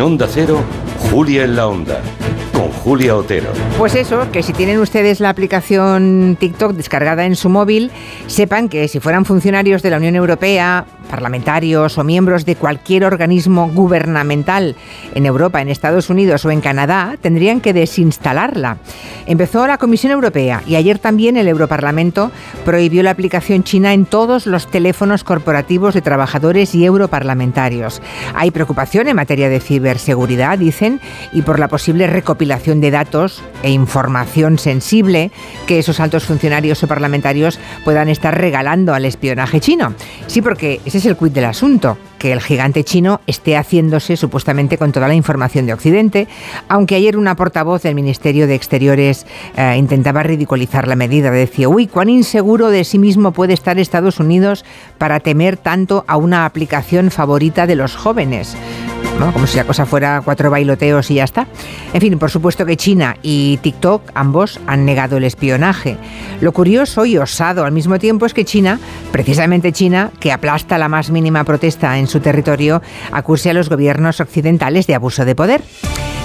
En Onda Cero, Julia en la Onda con Julia Otero. Pues eso, que si tienen ustedes la aplicación TikTok descargada en su móvil, sepan que si fueran funcionarios de la Unión Europea, parlamentarios o miembros de cualquier organismo gubernamental en Europa, en Estados Unidos o en Canadá, tendrían que desinstalarla. Empezó la Comisión Europea y ayer también el Europarlamento prohibió la aplicación china en todos los teléfonos corporativos de trabajadores y europarlamentarios. Hay preocupación en materia de ciberseguridad, dicen, y por la posible recopilación de datos e información sensible que esos altos funcionarios o parlamentarios puedan estar regalando al espionaje chino. Sí, porque ese es el quid del asunto, que el gigante chino esté haciéndose supuestamente con toda la información de Occidente, aunque ayer una portavoz del Ministerio de Exteriores eh, intentaba ridiculizar la medida. Decía, uy, cuán inseguro de sí mismo puede estar Estados Unidos para temer tanto a una aplicación favorita de los jóvenes como si la cosa fuera cuatro bailoteos y ya está. En fin, por supuesto que China y TikTok ambos han negado el espionaje. Lo curioso y osado al mismo tiempo es que China, precisamente China, que aplasta la más mínima protesta en su territorio, acuse a los gobiernos occidentales de abuso de poder.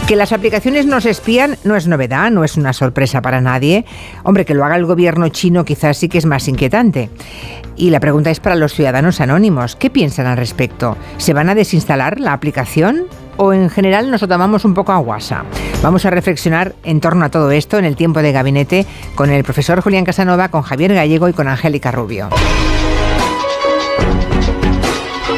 Que las aplicaciones nos espían no es novedad, no es una sorpresa para nadie. Hombre, que lo haga el gobierno chino quizás sí que es más inquietante. Y la pregunta es para los ciudadanos anónimos. ¿Qué piensan al respecto? ¿Se van a desinstalar la aplicación? ¿O en general nos lo un poco a guasa? Vamos a reflexionar en torno a todo esto en el tiempo de gabinete con el profesor Julián Casanova, con Javier Gallego y con Angélica Rubio.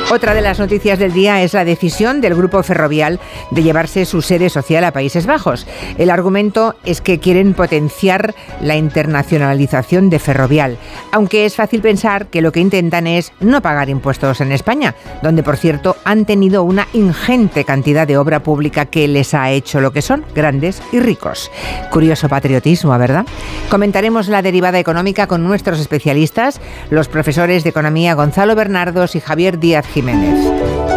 Otra de las noticias del día es la decisión del grupo ferrovial de llevarse su sede social a Países Bajos. El argumento es que quieren potenciar la internacionalización de Ferrovial, aunque es fácil pensar que lo que intentan es no pagar impuestos en España, donde por cierto han tenido una ingente cantidad de obra pública que les ha hecho lo que son, grandes y ricos. Curioso patriotismo, ¿verdad? Comentaremos la derivada económica con nuestros especialistas, los profesores de economía Gonzalo Bernardos y Javier Díaz Jiménez.